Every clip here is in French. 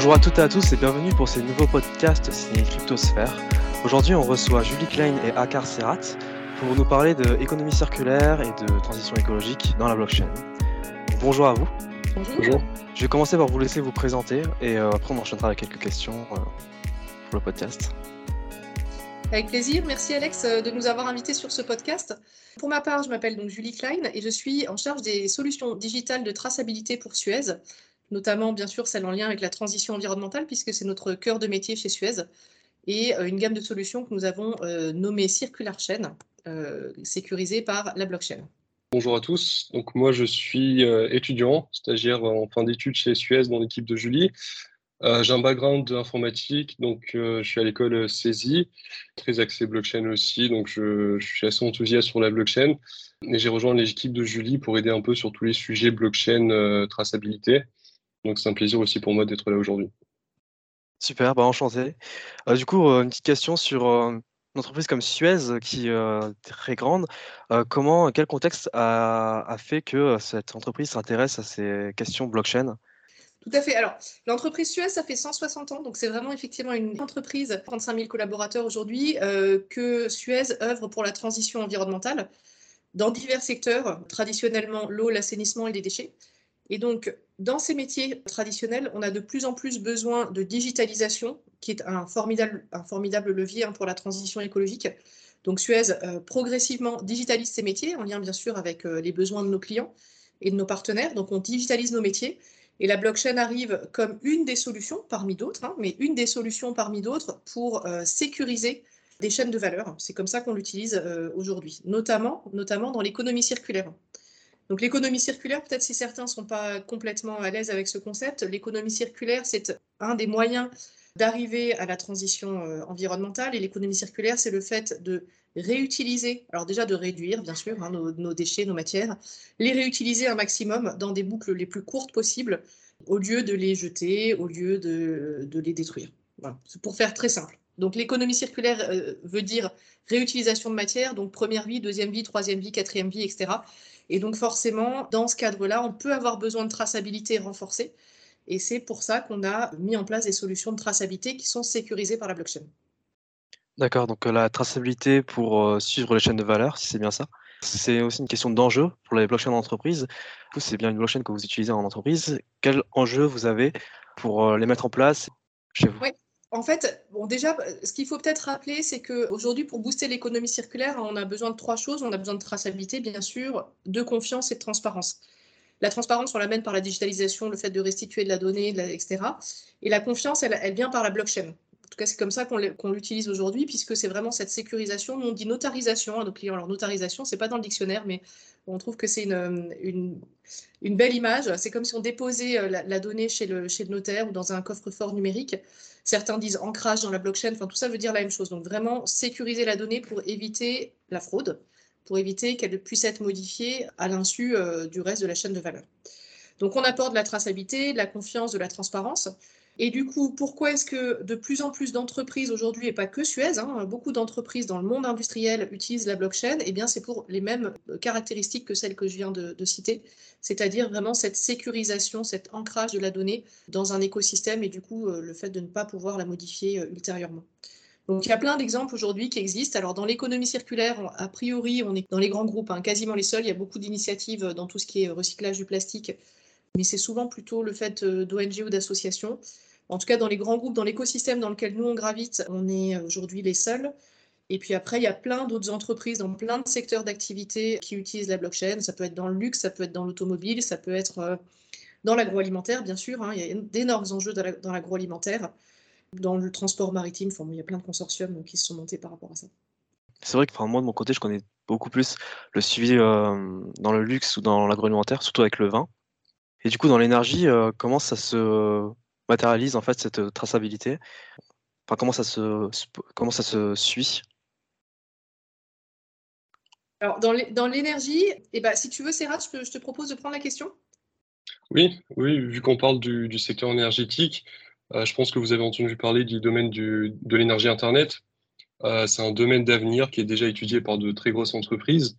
Bonjour à toutes et à tous et bienvenue pour ces nouveaux podcasts signés Cryptosphère. Aujourd'hui, on reçoit Julie Klein et Akar Serrat pour nous parler d'économie circulaire et de transition écologique dans la blockchain. Bonjour à vous. Bonjour. Je vais commencer par vous laisser vous présenter et euh, après on enchaînera avec quelques questions euh, pour le podcast. Avec plaisir. Merci Alex euh, de nous avoir invités sur ce podcast. Pour ma part, je m'appelle donc Julie Klein et je suis en charge des solutions digitales de traçabilité pour Suez, notamment bien sûr celle en lien avec la transition environnementale puisque c'est notre cœur de métier chez Suez et une gamme de solutions que nous avons nommée Circular Chain, sécurisée par la blockchain. Bonjour à tous. Donc moi je suis euh, étudiant, stagiaire en fin d'études chez Suez dans l'équipe de Julie. Euh, j'ai un background informatique, donc euh, je suis à l'école CESI, très axé blockchain aussi, donc je, suis assez enthousiaste sur la blockchain. Et j'ai rejoint l'équipe de Julie pour aider un peu sur tous les sujets blockchain, traçabilité. Donc c'est un plaisir aussi pour moi d'être là aujourd'hui. Super, bah enchanté. du coup, une petite question sur une entreprise comme Suez, qui est très grande, comment, quel contexte a, fait que cette entreprise s'intéresse à ces questions blockchain? Tout à fait. Alors, l'entreprise Suez, ça fait 160 ans, donc c'est vraiment effectivement une entreprise, 35 000 collaborateurs aujourd'hui, que Suez œuvre pour la transition environnementale dans divers secteurs, traditionnellement l'eau, l'assainissement et les déchets. Et donc, dans ces métiers traditionnels, on a de plus en plus besoin de digitalisation, qui est un formidable, un formidable levier hein, pour la transition écologique. Donc Suez euh, progressivement digitalise ses métiers, en lien bien sûr avec euh, les besoins de nos clients et de nos partenaires. Donc on digitalise nos métiers. Et la blockchain arrive comme une des solutions, parmi d'autres, hein, mais une des solutions parmi d'autres pour euh, sécuriser des chaînes de valeur. C'est comme ça qu'on l'utilise aujourd'hui, notamment, notamment dans l'économie circulaire. Donc l'économie circulaire, peut-être si certains ne sont pas complètement à l'aise avec ce concept, l'économie circulaire, c'est un des moyens d'arriver à la transition euh, environnementale. Et l'économie circulaire, c'est le fait de réutiliser, alors déjà de réduire bien sûr hein, nos, déchets, nos matières, les réutiliser un maximum dans des boucles les plus courtes possibles, au lieu de les jeter, au lieu de, les détruire. C'est pour faire très simple. Donc l'économie circulaire euh, veut dire réutilisation de matière, donc première vie, deuxième vie, troisième vie, quatrième vie, etc. Et donc forcément, dans ce cadre-là, on peut avoir besoin de traçabilité renforcée. Et c'est pour ça qu'on a mis en place des solutions de traçabilité qui sont sécurisées par la blockchain. D'accord, donc euh, la traçabilité pour euh, suivre les chaînes de valeur, si c'est bien ça. C'est aussi une question d'enjeu pour les blockchains d'entreprise. Vous, c'est bien une blockchain que vous utilisez en entreprise. Quel enjeu vous avez pour les mettre en place chez vous? En fait, déjà, ce qu'il faut peut-être rappeler, c'est qu'aujourd'hui, pour booster l'économie circulaire, on a besoin de trois choses. On a besoin de traçabilité, bien sûr, de confiance et de transparence. La transparence, on l'amène par la digitalisation, le fait de restituer de la donnée, etc. Et la confiance, elle, vient par la blockchain. En tout cas, c'est comme ça qu'on l'utilise aujourd'hui, puisque c'est vraiment cette sécurisation. Nous, on dit notarisation à nos clients. Alors, notarisation, c'est pas dans le dictionnaire, mais on trouve que c'est une, une, belle image. C'est comme si on déposait euh, la, donnée chez le, chez le notaire ou dans un coffre-fort numérique. Certains disent ancrage dans la blockchain. Enfin, tout ça veut dire la même chose. Donc, vraiment sécuriser la donnée pour éviter la fraude, pour éviter qu'elle puisse être modifiée à l'insu euh, du reste de la chaîne de valeur. Donc, on apporte de la traçabilité, de la confiance, de la transparence. Et du coup, pourquoi est-ce que de plus en plus d'entreprises aujourd'hui, et pas que Suez, hein, beaucoup d'entreprises dans le monde industriel utilisent la blockchain Eh bien, c'est pour les mêmes caractéristiques que celles que je viens de, citer, c'est-à-dire vraiment cette sécurisation, cet ancrage de la donnée dans un écosystème et du coup, euh, le fait de ne pas pouvoir la modifier euh, ultérieurement. Donc, il y a plein d'exemples aujourd'hui qui existent. Alors, dans l'économie circulaire, a priori, on est dans les grands groupes, hein, quasiment les seuls. Il y a beaucoup d'initiatives dans tout ce qui est recyclage du plastique, mais c'est souvent plutôt le fait euh, d'ONG ou d'associations. En tout cas, dans les grands groupes, dans l'écosystème dans lequel nous on gravite, on est aujourd'hui les seuls. Et puis après, il y a plein d'autres entreprises dans plein de secteurs d'activité qui utilisent la blockchain. Ça peut être dans le luxe, ça peut être dans l'automobile, ça peut être euh, dans l'agroalimentaire, bien sûr. Hein. Il y a d'énormes enjeux dans l'agroalimentaire, dans le transport maritime. il y a plein de consortiums qui se sont montés par rapport à ça. C'est vrai que moi, de mon côté, je connais beaucoup plus le suivi euh, dans le luxe ou dans l'agroalimentaire, surtout avec le vin. Et du coup, dans l'énergie, euh, comment ça se matérialise en fait cette euh, traçabilité enfin, comment, ça se, comment ça se suit? Alors, dans l'énergie, eh ben, si tu veux, Serrat, je, je, te propose de prendre la question. Oui, oui vu qu'on parle du, secteur énergétique, euh, je pense que vous avez entendu parler du domaine du, de l'énergie Internet. Euh, c'est un domaine d'avenir qui est déjà étudié par de très grosses entreprises.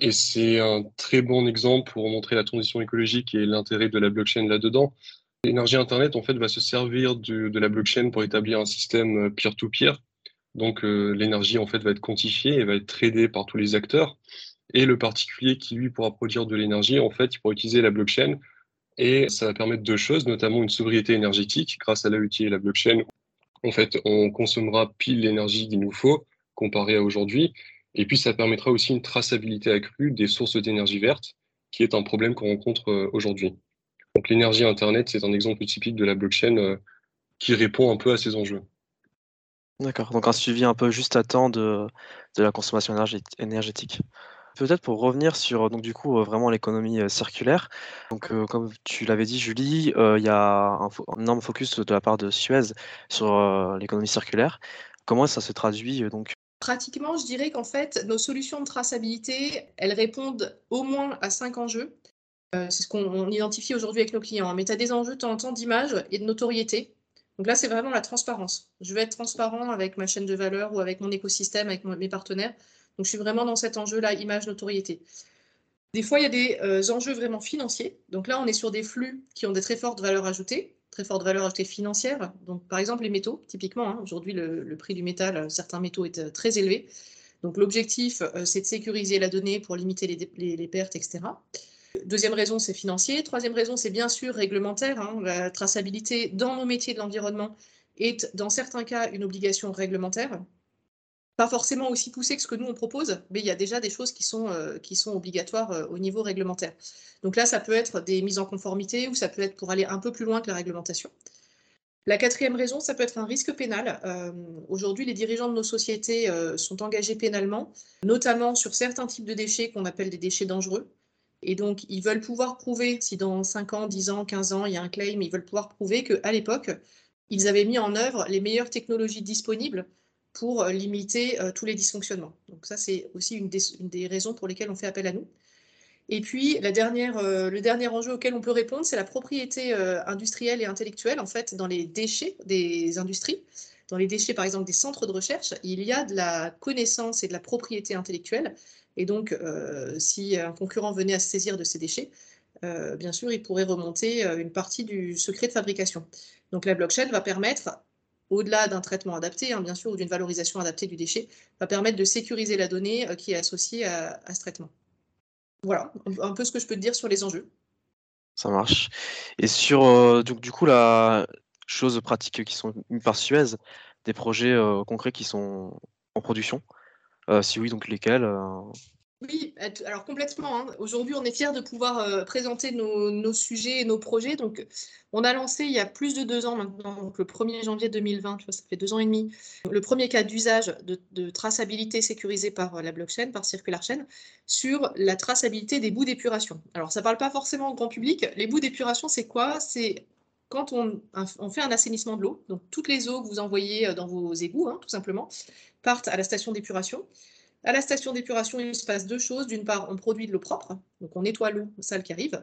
Et c'est un très bon exemple pour montrer la transition écologique et l'intérêt de la blockchain là-dedans. L'énergie Internet, en fait, va se servir de, la blockchain pour établir un système peer-to-peer. Donc, euh, l'énergie, en fait, va être quantifiée et va être tradée par tous les acteurs. Et le particulier qui, lui, pourra produire de l'énergie, en fait, il pourra utiliser la blockchain. Et ça va permettre deux choses, notamment une sobriété énergétique grâce à l'IoT et la blockchain. En fait, on consommera pile l'énergie qu'il nous faut comparé à aujourd'hui. Et puis, ça permettra aussi une traçabilité accrue des sources d'énergie verte, qui est un problème qu'on rencontre euh, aujourd'hui. Donc l'énergie Internet, c'est un exemple typique de la blockchain euh, qui répond un peu à ces enjeux. D'accord, donc un suivi un peu juste à temps de, de la consommation énergétique. Peut-être pour revenir sur donc du coup euh, vraiment l'économie circulaire. Donc comme tu l'avais dit Julie, il y a un, énorme focus de la part de Suez sur l'économie circulaire. Comment ça se traduit donc? Pratiquement, je dirais qu'en fait, nos solutions de traçabilité, elles répondent au moins à cinq enjeux. Euh, c'est ce qu'on identifie aujourd'hui avec nos clients. Hein. Mais tu as des enjeux temps en temps d'image et de notoriété. Donc là, c'est vraiment la transparence. Je veux être transparent avec ma chaîne de valeur ou avec mon écosystème, avec mes partenaires. Donc je suis vraiment dans cet enjeu-là, image, notoriété. Des fois, il y a des euh, enjeux vraiment financiers. Donc là, on est sur des flux qui ont des très fortes valeurs ajoutées, très fortes valeurs ajoutées financières. Donc par exemple, les métaux, typiquement, hein. aujourd'hui, le, prix du métal, euh, certains métaux est très élevé. Donc l'objectif, c'est de sécuriser la donnée pour limiter les pertes, etc. Deuxième raison, c'est financier. Troisième raison, c'est bien sûr réglementaire. Hein. La traçabilité dans nos métiers de l'environnement est dans certains cas une obligation réglementaire. Pas forcément aussi poussée que ce que nous on propose, mais il y a déjà des choses qui sont, euh, obligatoires euh, au niveau réglementaire. Donc là, ça peut être des mises en conformité ou ça peut être pour aller un peu plus loin que la réglementation. La quatrième raison, ça peut être un risque pénal. Euh, aujourd'hui, les dirigeants de nos sociétés sont engagés pénalement, notamment sur certains types de déchets qu'on appelle des déchets dangereux. Et donc, ils veulent pouvoir prouver, si dans 5 ans, 10 ans, 15 ans, il y a un claim, ils veulent pouvoir prouver qu'à l'époque, ils avaient mis en œuvre les meilleures technologies disponibles pour euh, limiter euh, tous les dysfonctionnements. Donc ça, c'est aussi une des, raisons pour lesquelles on fait appel à nous. Et puis, euh, le dernier enjeu auquel on peut répondre, c'est la propriété industrielle et intellectuelle, en fait, dans les déchets des industries. Dans les déchets, par exemple, des centres de recherche, il y a de la connaissance et de la propriété intellectuelle et donc, euh, si un concurrent venait à se saisir de ces déchets, euh, bien sûr, il pourrait remonter euh, une partie du secret de fabrication. Donc la blockchain va permettre, au-delà d'un traitement adapté, hein, bien sûr, ou d'une valorisation adaptée du déchet, va permettre de sécuriser la donnée qui est associée à, ce traitement. Voilà, un peu ce que je peux te dire sur les enjeux. Ça marche. Et sur donc, du coup la chose pratique qui sont par Suez, des projets concrets qui sont en production si oui, donc lesquels euh? Oui, alors complètement. Hein. Aujourd'hui, on est fiers de pouvoir euh, présenter nos, sujets et nos projets. Donc, on a lancé il y a plus de deux ans maintenant, donc le 1er janvier 2020, ça fait deux ans et demi, le premier cas d'usage de, traçabilité sécurisée par la blockchain, par Circular Chain, sur la traçabilité des bouts d'épuration. Alors, ça ne parle pas forcément au grand public. Les bouts d'épuration, c'est quoi? C'est quand on, fait un assainissement de l'eau, donc toutes les eaux que vous envoyez dans vos égouts, hein, tout simplement, partent à la station d'épuration. À la station d'épuration, il se passe deux choses. D'une part, on produit de l'eau propre, donc on nettoie l'eau sale qui arrive.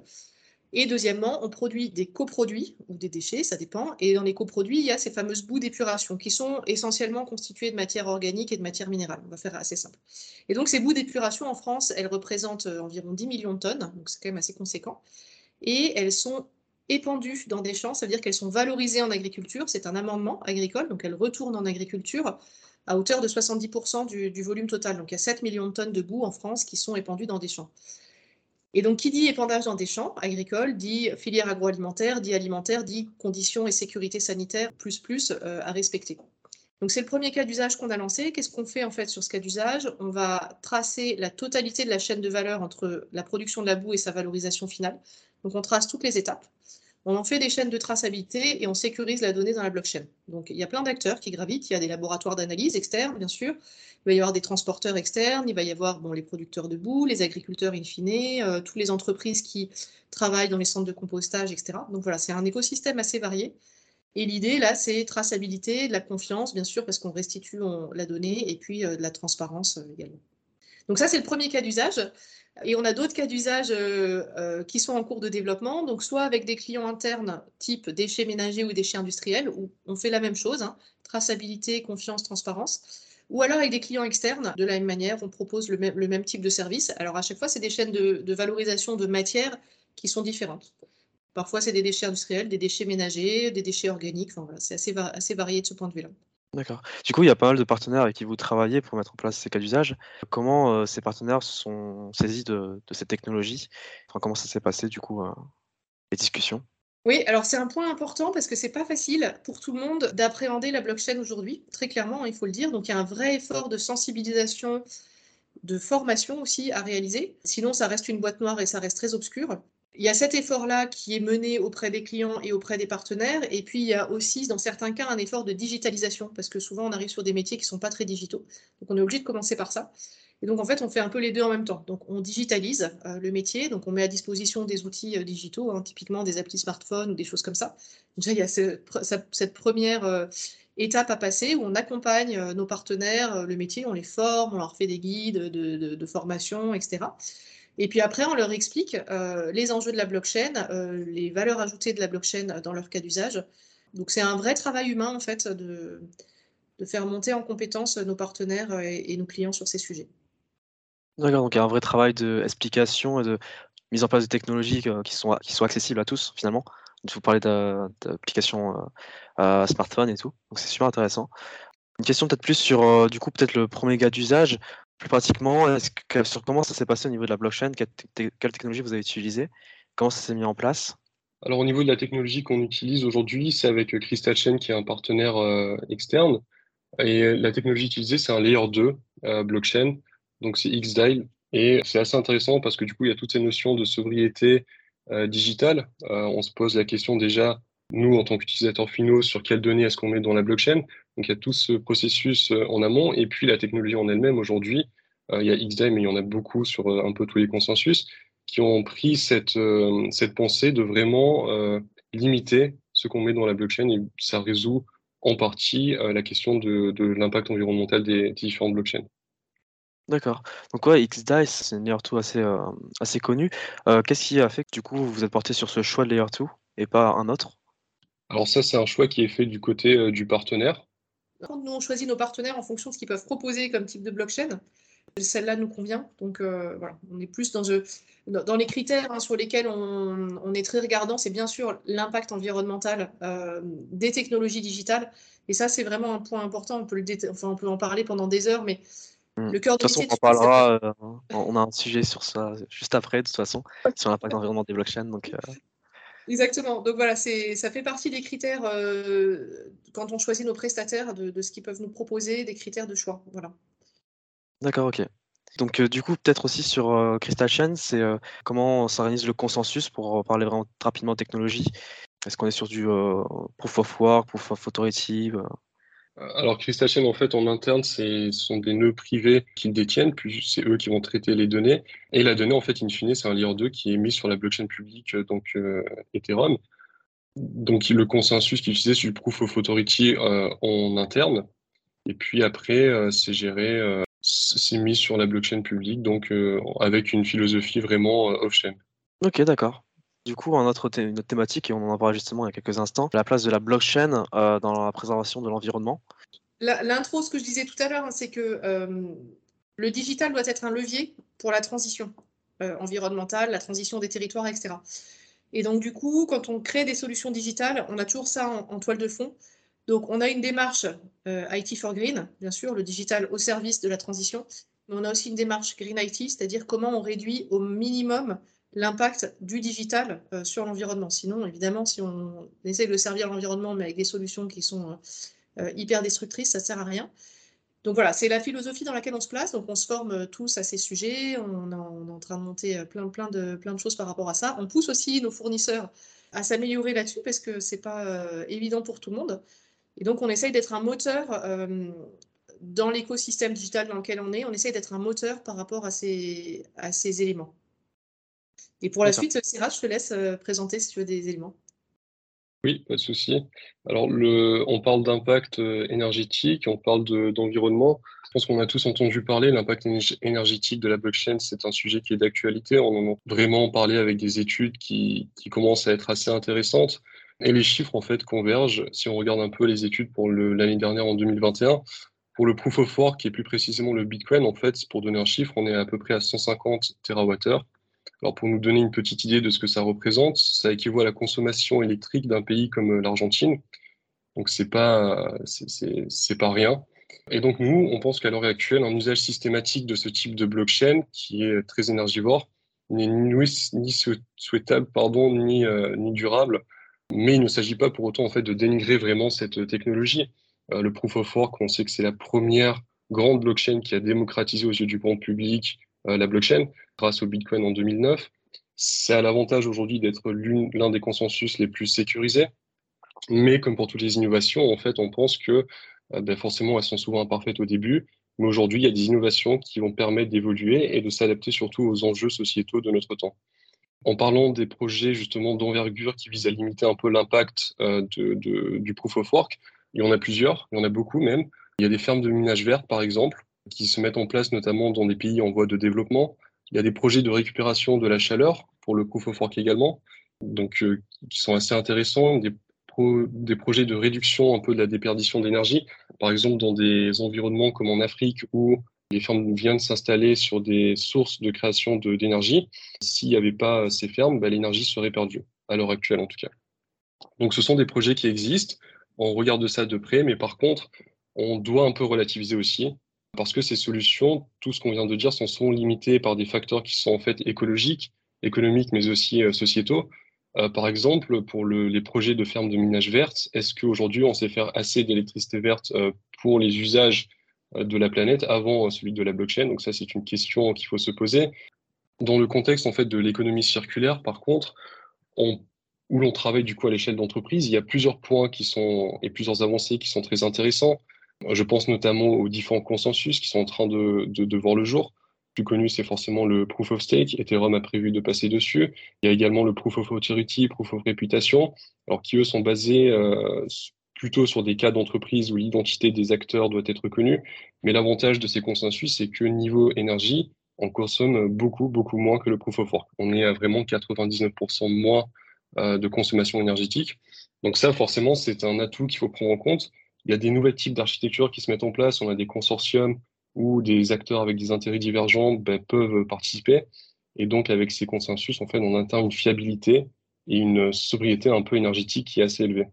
Et deuxièmement, on produit des coproduits ou des déchets, ça dépend. Et dans les coproduits, il y a ces fameuses bouts d'épuration qui sont essentiellement constituées de matière organique et de matière minérale. On va faire assez simple. Et donc, ces bouts d'épuration en France, elles représentent euh, environ 10 millions de tonnes, donc c'est quand même assez conséquent. Et elles sont épandues dans des champs, ça veut dire qu'elles sont valorisées en agriculture. C'est un amendement agricole, donc elles retournent en agriculture à hauteur de 70% du, volume total. Donc il y a 7 millions de tonnes de boue en France qui sont épandues dans des champs. Et donc qui dit épandage dans des champs agricoles, dit filière agroalimentaire, dit alimentaire, dit conditions et sécurité sanitaire plus plus euh, à respecter. Donc c'est le premier cas d'usage qu'on a lancé. Qu'est-ce qu'on fait en fait sur ce cas d'usage? On va tracer la totalité de la chaîne de valeur entre la production de la boue et sa valorisation finale. Donc on trace toutes les étapes. On en fait des chaînes de traçabilité et on sécurise la donnée dans la blockchain. Donc il y a plein d'acteurs qui gravitent, il y a des laboratoires d'analyse externes, bien sûr, il va y avoir des transporteurs externes, il va y avoir bon, les producteurs de boue, les agriculteurs in fine, euh, toutes les entreprises qui travaillent dans les centres de compostage, etc. Donc voilà, c'est un écosystème assez varié. Et l'idée, là, c'est traçabilité, de la confiance, bien sûr, parce qu'on restitue la donnée, et puis euh, de la transparence euh, également. Donc ça, c'est le premier cas d'usage. Et on a d'autres cas d'usage euh, euh, qui sont en cours de développement, donc soit avec des clients internes type déchets ménagers ou déchets industriels, où on fait la même chose, hein, traçabilité, confiance, transparence, ou alors avec des clients externes, de la même manière, on propose le même, type de service. Alors à chaque fois, c'est des chaînes de, valorisation de matières qui sont différentes. Parfois, c'est des déchets industriels, des déchets ménagers, des déchets organiques. C'est assez varié de ce point de vue-là. D'accord. Du coup, il y a pas mal de partenaires avec qui vous travaillez pour mettre en place ces cas d'usage. Comment euh, ces partenaires se sont saisis de, cette technologie? Enfin, Comment ça s'est passé, du coup, euh, les discussions? Oui, alors c'est un point important parce que c'est pas facile pour tout le monde d'appréhender la blockchain aujourd'hui, très clairement, il faut le dire. Donc il y a un vrai effort de sensibilisation, de formation aussi à réaliser. Sinon, ça reste une boîte noire et ça reste très obscur. Il y a cet effort-là qui est mené auprès des clients et auprès des partenaires. Et puis, il y a aussi, dans certains cas, un effort de digitalisation, parce que souvent, on arrive sur des métiers qui ne sont pas très digitaux. Donc, on est obligé de commencer par ça. Et donc, en fait, on fait un peu les deux en même temps. Donc, on digitalise euh, le métier, donc on met à disposition des outils euh, digitaux, hein, typiquement des applis smartphone ou des choses comme ça. Déjà, il y a cette première euh, étape à passer où on accompagne nos partenaires, le métier, on les forme, on leur fait des guides de, de formation, etc. Et puis après, on leur explique euh, les enjeux de la blockchain, euh, les valeurs ajoutées de la blockchain dans leur cas d'usage. Donc c'est un vrai travail humain en fait de, faire monter en compétence nos partenaires et, nos clients sur ces sujets. D'accord, donc il y a un vrai travail d'explication et de mise en place de technologies euh, qui sont, accessibles à tous finalement. Vous parlez d'applications smartphone et tout, donc c'est super intéressant. Une question peut-être plus sur du coup peut-être le premier cas d'usage. Plus pratiquement, que, sur comment ça s'est passé au niveau de la blockchain Quelle, technologie vous avez utilisée Comment ça s'est mis en place? Alors au niveau de la technologie qu'on utilise aujourd'hui, c'est avec Crystal Chain qui est un partenaire euh, externe. Et la technologie utilisée, c'est un layer 2 euh, blockchain, donc c'est XDAIL. Et c'est assez intéressant parce que du coup, il y a toutes ces notions de sobriété euh, digitale. on se pose la question déjà, nous, en tant qu'utilisateurs finaux, sur quelles données est-ce qu'on met dans la blockchain? Donc il y a tout ce processus euh, en amont et puis la technologie en elle-même aujourd'hui. Euh, il y a XDAI, mais il y en a beaucoup sur euh, un peu tous les consensus qui ont pris cette, cette pensée de vraiment limiter ce qu'on met dans la blockchain et ça résout en partie la question de, de l'impact environnemental des, différentes blockchains. D'accord. Donc ouais, XDAI, c'est une layer 2 assez, assez connue. Qu'est-ce qui a fait que du coup vous êtes porté sur ce choix de layer 2 et pas un autre? Alors ça, c'est un choix qui est fait du côté du partenaire. Nous, on choisit nos partenaires en fonction de ce qu'ils peuvent proposer comme type de blockchain. Celle-là nous convient. Donc euh, voilà, on est plus dans, dans les critères hein, sur lesquels on, est très regardant, c'est bien sûr l'impact environnemental euh, des technologies digitales. Et ça, c'est vraiment un point important. On peut, le enfin, on peut en parler pendant des heures, mais hmm. le cœur de, toute façon, on en parlera. Euh, on a un sujet sur ça juste après, de toute façon, sur l'impact environnemental des blockchains. Donc, Exactement. Donc voilà, ça fait partie des critères euh, quand on choisit nos prestataires de, ce qu'ils peuvent nous proposer, des critères de choix. Voilà. D'accord, ok. Donc euh, du coup, peut-être aussi sur euh, Crystal Chain, c'est comment s'organise le consensus pour parler vraiment rapidement technologie? Est-ce qu'on est sur du proof of work, proof of authority alors, Chain, en fait, en interne, ce sont des nœuds privés qu'ils détiennent, puis c'est eux qui vont traiter les données. Et la donnée, en fait, in fine, c'est un layer 2 qui est mis sur la blockchain publique, euh, donc euh, Ethereum. Donc, le consensus qui utilisé, c'est du Proof of Authority euh, en interne. Et puis après, c'est géré, c'est mis sur la blockchain publique, donc avec une philosophie vraiment off-chain. Ok, d'accord. Du coup, un autre une autre thématique, et on en parlé justement il y a quelques instants, la place de la blockchain euh, dans la préservation de l'environnement. L'intro, ce que je disais tout à l'heure, hein, c'est que euh, le digital doit être un levier pour la transition euh, environnementale, la transition des territoires, etc. Et donc, du coup, quand on crée des solutions digitales, on a toujours ça en toile de fond. Donc, on a une démarche IT for Green, bien sûr, le digital au service de la transition, mais on a aussi une démarche Green IT, c'est-à-dire comment on réduit au minimum l'impact du digital euh, sur l'environnement. Sinon, évidemment, si on essaie de servir l'environnement, mais avec des solutions qui sont euh, euh, hyper destructrices, ça ne sert à rien. Donc voilà, c'est la philosophie dans laquelle on se place. Donc on se forme tous à ces sujets. On, est en train de monter plein, plein, de, plein de choses par rapport à ça. On pousse aussi nos fournisseurs à s'améliorer là-dessus parce que ce n'est pas évident pour tout le monde. Et donc on essaye d'être un moteur dans l'écosystème digital dans lequel on est. On essaye d'être un moteur par rapport à ces, à ces éléments. Et pour la suite, Syrah, je te laisse euh, présenter si tu veux des éléments. Oui, pas de souci. Alors, le, on parle d'impact euh, énergétique, on parle d'environnement. je pense qu'on a tous entendu parler, l'impact énergétique de la blockchain, c'est un sujet qui est d'actualité. On en a vraiment parlé avec des études qui, qui, commencent à être assez intéressantes. Et les chiffres, en fait, convergent. Si on regarde un peu les études pour l'année dernière, en 2021, pour le proof of work, qui est plus précisément le Bitcoin, en fait, pour donner un chiffre, on est à peu près à 150 TWh Alors pour nous donner une petite idée de ce que ça représente, ça équivaut à la consommation électrique d'un pays comme l'Argentine. Donc c'est pas pas rien. Et donc nous, on pense qu'à l'heure actuelle, un usage systématique de ce type de blockchain, qui est très énergivore, n'est ni, souhaitable pardon, ni, euh, ni durable. Mais il ne s'agit pas pour autant en fait de dénigrer vraiment cette technologie. Euh, le proof of work, on sait que c'est la première grande blockchain qui a démocratisé aux yeux du grand public euh, la blockchain grâce au Bitcoin en 2009. Ça a l'avantage aujourd'hui d'être l'un des consensus les plus sécurisés. Mais comme pour toutes les innovations, en fait, on pense que euh, ben forcément, elles sont souvent imparfaites au début. Mais aujourd'hui, il y a des innovations qui vont permettre d'évoluer et de s'adapter surtout aux enjeux sociétaux de notre temps. En parlant des projets justement d'envergure qui visent à limiter un peu l'impact euh, de, du proof of work, il y en a plusieurs, il y en a beaucoup même. Il y a des fermes de minage vert, par exemple, qui se mettent en place notamment dans des pays en voie de développement. Il y a des projets de récupération de la chaleur pour le of work également, donc euh, qui sont assez intéressants. Des, des projets de réduction un peu de la déperdition d'énergie, par exemple dans des environnements comme en Afrique où les fermes viennent s'installer sur des sources de création d'énergie. S'il n'y avait pas ces fermes, bah, l'énergie serait perdue, à l'heure actuelle en tout cas. Donc ce sont des projets qui existent, on regarde ça de près, mais par contre, on doit un peu relativiser aussi, parce que ces solutions, tout ce qu'on vient de dire, sont limitées par des facteurs qui sont en fait écologiques, économiques, mais aussi euh, sociétaux. Euh, par exemple, pour les projets de fermes de minage verte, est-ce qu'aujourd'hui on sait faire assez d'électricité verte euh, pour les usages de la planète avant celui de la blockchain? Donc ça, c'est une question qu'il faut se poser. Dans le contexte en fait de l'économie circulaire, par contre, où l'on travaille du coup à l'échelle d'entreprise, il y a plusieurs points qui sont et plusieurs avancées qui sont très intéressants. Je pense notamment aux différents consensus qui sont en train de, voir le jour plus connu, c'est forcément le Proof of Stake. Ethereum a prévu de passer dessus. Il y a également le Proof of Authority, Proof of Reputation, alors qui eux sont basés euh, plutôt sur des cas d'entreprise où l'identité des acteurs doit être connue. Mais l'avantage de ces consensus, c'est que niveau énergie, on consomme beaucoup, beaucoup moins que le Proof of Work. On est à vraiment 99% moins euh, de consommation énergétique. Donc ça, forcément, c'est un atout qu'il faut prendre en compte. Il y a des nouveaux types d'architectures qui se mettent en place. On a des consortiums où des acteurs avec des intérêts divergents ben, peuvent participer. Et donc, avec ces consensus, en fait, on atteint une fiabilité et une sobriété un peu énergétique qui est assez élevée.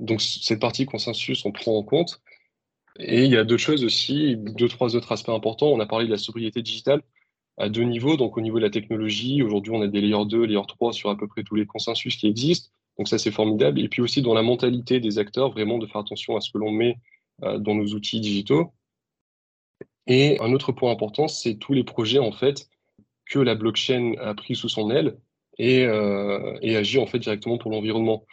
Donc, cette partie consensus, on prend en compte. Et il y a deux choses aussi, deux, trois autres aspects importants. On a parlé de la sobriété digitale à deux niveaux. Donc, au niveau de la technologie, aujourd'hui, on a des layers 2, layers 3 sur à peu près tous les consensus qui existent. Donc, ça, c'est formidable. Et puis aussi dans la mentalité des acteurs, vraiment de faire attention à ce que l'on met euh, dans nos outils digitaux. Et un autre point important, c'est tous les projets en fait que la blockchain a pris sous son aile et, euh, agit en fait directement pour l'environnement.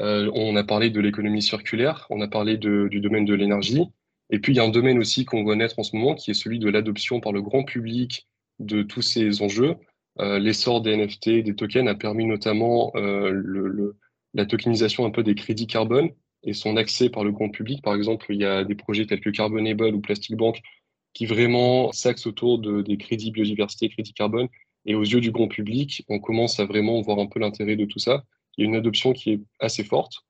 Euh, on a parlé de l'économie circulaire, on a parlé du domaine de l'énergie, et puis il y a un domaine aussi qu'on voit naître en ce moment qui est celui de l'adoption par le grand public de tous ces enjeux. Euh, L'essor des NFT, des tokens a permis notamment euh, la tokenisation un peu des crédits carbone et son accès par le grand public. Par exemple, il y a des projets tels que Carbonable ou Plastic Bank qui vraiment s'axe autour de, des crédits biodiversité, crédits carbone. Et aux yeux du grand public, on commence à vraiment voir un peu l'intérêt de tout ça. Il y a une adoption qui est assez forte.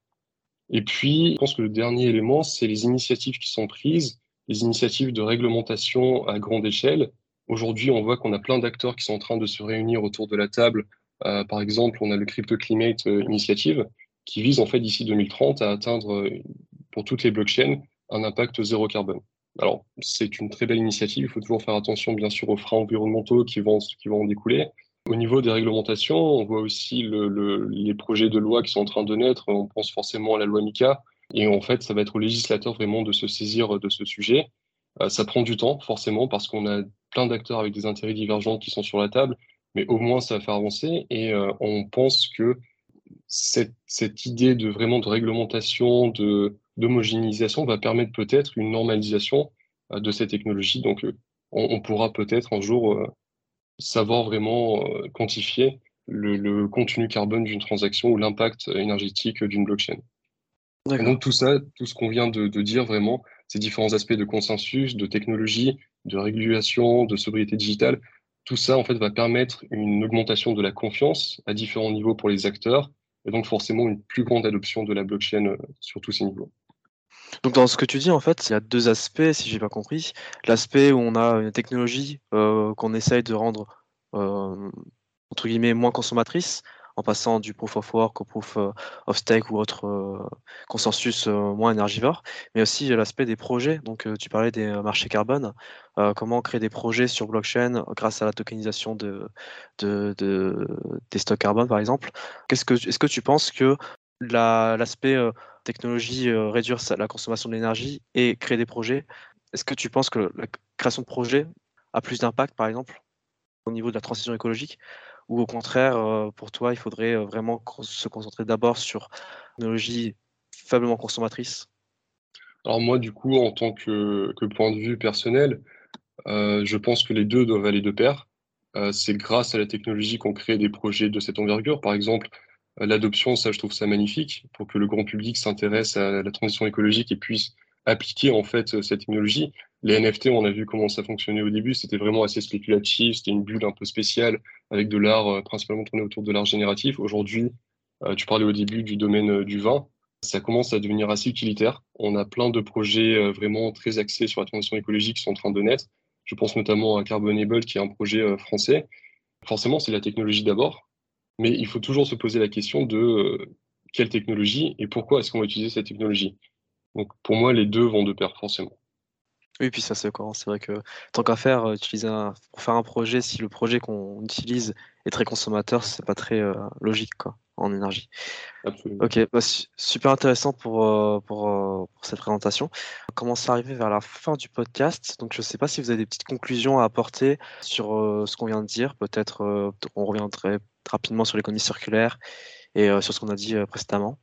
Et puis, je pense que le dernier élément, c'est les initiatives qui sont prises, les initiatives de réglementation à grande échelle. Aujourd'hui, on voit qu'on a plein d'acteurs qui sont en train de se réunir autour de la table. Euh, par exemple, on a le Crypto Climate euh, Initiative qui vise en fait d'ici 2030 à atteindre euh, pour toutes les blockchains un impact zéro carbone. Alors, c'est une très belle initiative. Il faut toujours faire attention, bien sûr, aux freins environnementaux qui vont, qui vont en découler. Au niveau des réglementations, on voit aussi le, les projets de loi qui sont en train de naître. On pense forcément à la loi MICA. Et en fait, ça va être au législateur vraiment de se saisir de ce sujet. Ça prend du temps, forcément, parce qu'on a plein d'acteurs avec des intérêts divergents qui sont sur la table. Mais au moins, ça va faire avancer. Et euh, on pense que cette, cette, idée de vraiment de réglementation, de, d'homogénéisation va permettre peut-être une normalisation euh, de ces technologies. Donc, euh, on, pourra peut-être un jour savoir vraiment quantifier le, contenu carbone d'une transaction ou l'impact énergétique d'une blockchain. donc tout ça, tout ce qu'on vient de, dire vraiment, ces différents aspects de consensus, de technologie, de régulation, de sobriété digitale, tout ça en fait va permettre une augmentation de la confiance à différents niveaux pour les acteurs et donc forcément une plus grande adoption de la blockchain sur tous ces niveaux. Donc dans ce que tu dis, en fait, il y a deux aspects, si j'ai pas compris. L'aspect où on a une technologie euh, qu'on essaye de rendre euh, moins consommatrices en passant du proof of work au proof euh, of stake ou autre euh, consensus euh, moins énergivore, mais aussi l'aspect des projets. Donc, tu parlais des marchés carbone, comment créer des projets sur blockchain grâce à la tokenisation de, des stocks carbone, par exemple. Est-ce que, est que tu penses que l'aspect technologie, réduire la consommation de l'énergie et créer des projets, est-ce que tu penses que la création de projets a plus d'impact, par exemple, au niveau de la transition écologique? Ou au contraire, pour toi, il faudrait vraiment se concentrer d'abord sur une technologie faiblement consommatrice? Alors moi, du coup, en tant que, point de vue personnel, je pense que les deux doivent aller de pair. c'est grâce à la technologie qu'on crée des projets de cette envergure. Par exemple, l'adoption, ça, je trouve ça magnifique, pour que le grand public s'intéresse à la transition écologique et puisse appliquer en fait cette technologie. Les NFT, on a vu comment ça fonctionnait au début, c'était vraiment assez spéculatif, c'était une bulle un peu spéciale avec de l'art euh, principalement tourné autour de l'art génératif. Aujourd'hui, euh, tu parlais au début du domaine euh, du vin, ça commence à devenir assez utilitaire. On a plein de projets vraiment très axés sur la transition écologique qui sont en train de naître. Je pense notamment à Carbonable, qui est un projet français. Forcément, c'est la technologie d'abord, mais il faut toujours se poser la question de quelle technologie et pourquoi est-ce qu'on va utiliser cette technologie. Donc pour moi, les deux vont de pair forcément. Oui, puis ça c'est courant. C'est vrai que tant qu'à faire, euh, utiliser pour faire un projet, si le projet qu'on utilise est très consommateur, c'est pas très euh, logique quoi, en énergie. Absolument. Ok, bah, super intéressant pour, euh, pour, cette présentation. On commence à arriver vers la fin du podcast. Donc je ne sais pas si vous avez des petites conclusions à apporter sur ce qu'on vient de dire. Peut-être on reviendrait rapidement sur l'économie circulaire et sur ce qu'on a dit précédemment.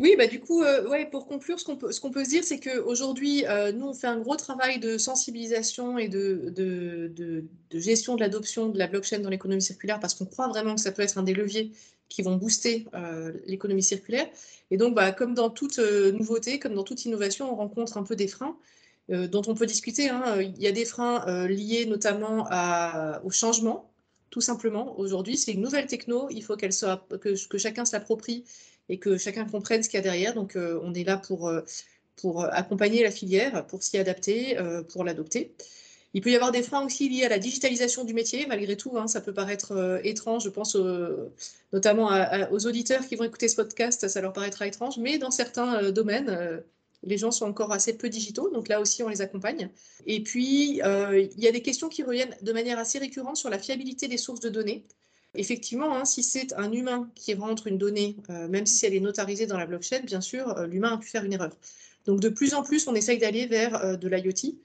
Oui, bah du coup, euh, ouais, pour conclure, ce qu'on peut, ce peut se dire, c'est qu'aujourd'hui, euh, nous, on fait un gros travail de sensibilisation et de, de, de, gestion de l'adoption de la blockchain dans l'économie circulaire parce qu'on croit vraiment que ça peut être un des leviers qui vont booster euh, l'économie circulaire. Et donc, bah, comme dans toute nouveauté, comme dans toute innovation, on rencontre un peu des freins dont on peut discuter. Hein. Il y a des freins liés notamment au changement, tout simplement. Aujourd'hui, c'est une nouvelle techno, il faut qu'elle soit, que, que chacun s'approprie et que chacun comprenne ce qu'il y a derrière. Donc, euh, on est là pour, euh, pour accompagner la filière, pour s'y adapter, euh, pour l'adopter. Il peut y avoir des freins aussi liés à la digitalisation du métier, malgré tout. Hein, ça peut paraître étrange, je pense notamment aux auditeurs qui vont écouter ce podcast, ça leur paraîtra étrange, mais dans certains domaines, les gens sont encore assez peu digitaux, donc là aussi on les accompagne. Et puis, il y a des questions qui reviennent de manière assez récurrente sur la fiabilité des sources de données. Effectivement, hein, si c'est un humain qui rentre une donnée, euh, même si elle est notarisée dans la blockchain, bien sûr, euh, l'humain a pu faire une erreur. Donc de plus en plus, on essaye d'aller vers euh, de l'IoT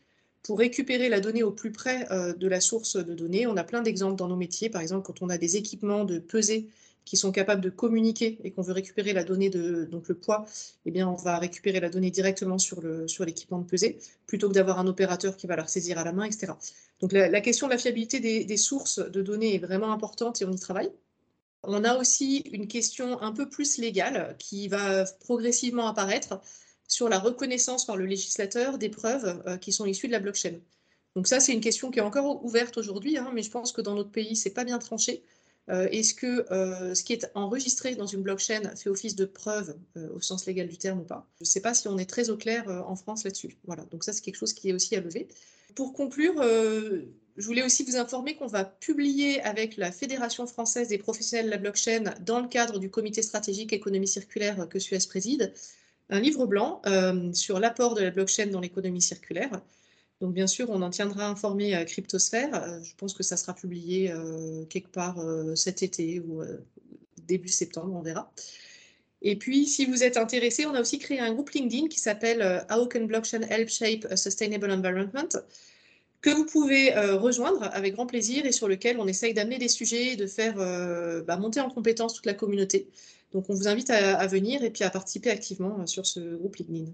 pour récupérer la donnée au plus près de la source de données. On a plein d'exemples dans nos métiers, par exemple quand on a des équipements de pesée qui sont capables de communiquer et qu'on veut récupérer la donnée de donc le poids, eh bien on va récupérer la donnée directement sur sur l'équipement de pesée plutôt que d'avoir un opérateur qui va la ressaisir à la main, etc. Donc la, question de la fiabilité des, sources de données est vraiment importante et on y travaille. On a aussi une question un peu plus légale qui va progressivement apparaître sur la reconnaissance par le législateur des preuves euh, qui sont issues de la blockchain. Donc ça, c'est une question qui est encore ouverte aujourd'hui, hein, mais je pense que dans notre pays, c'est pas bien tranché. Euh, est-ce que euh, ce qui est enregistré dans une blockchain fait office de preuve au sens légal du terme ou pas? Je ne sais pas si on est très au clair en France là-dessus. Voilà, donc ça c'est quelque chose qui est aussi à lever. Pour conclure, je voulais aussi vous informer qu'on va publier avec la Fédération française des professionnels de la blockchain dans le cadre du comité stratégique économie circulaire que Suez préside, un livre blanc sur l'apport de la blockchain dans l'économie circulaire. Donc bien sûr, on en tiendra informé à Cryptosphère. Euh, je pense que ça sera publié euh, quelque part euh, cet été ou début septembre, on verra. Et puis, si vous êtes intéressé, on a aussi créé un groupe LinkedIn qui s'appelle How Can Blockchain Help Shape a Sustainable Environment que vous pouvez rejoindre avec grand plaisir et sur lequel on essaye d'amener des sujets, de faire bah, monter en compétence toute la communauté. Donc, on vous invite à venir et puis à participer activement sur ce groupe LinkedIn.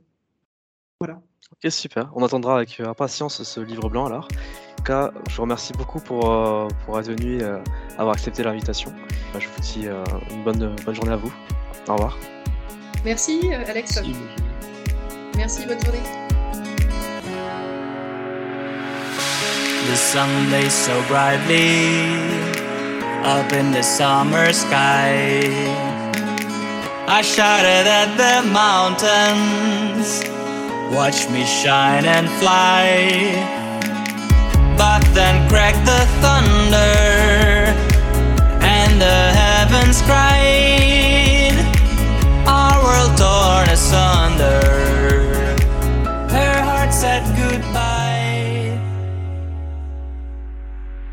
Voilà. Ok, super. On attendra avec euh, impatience ce livre blanc alors. En tout cas, je vous remercie beaucoup pour, euh, pour être venu, euh, avoir accepté l'invitation. Je vous dis une bonne, bonne journée à vous. Au revoir. Merci euh, Alex. Merci, Merci bonne journée. The sun lays so brightly up in the summer sky. I shouted at the mountains. Watch me shine and fly. But then cracked the thunder, sun.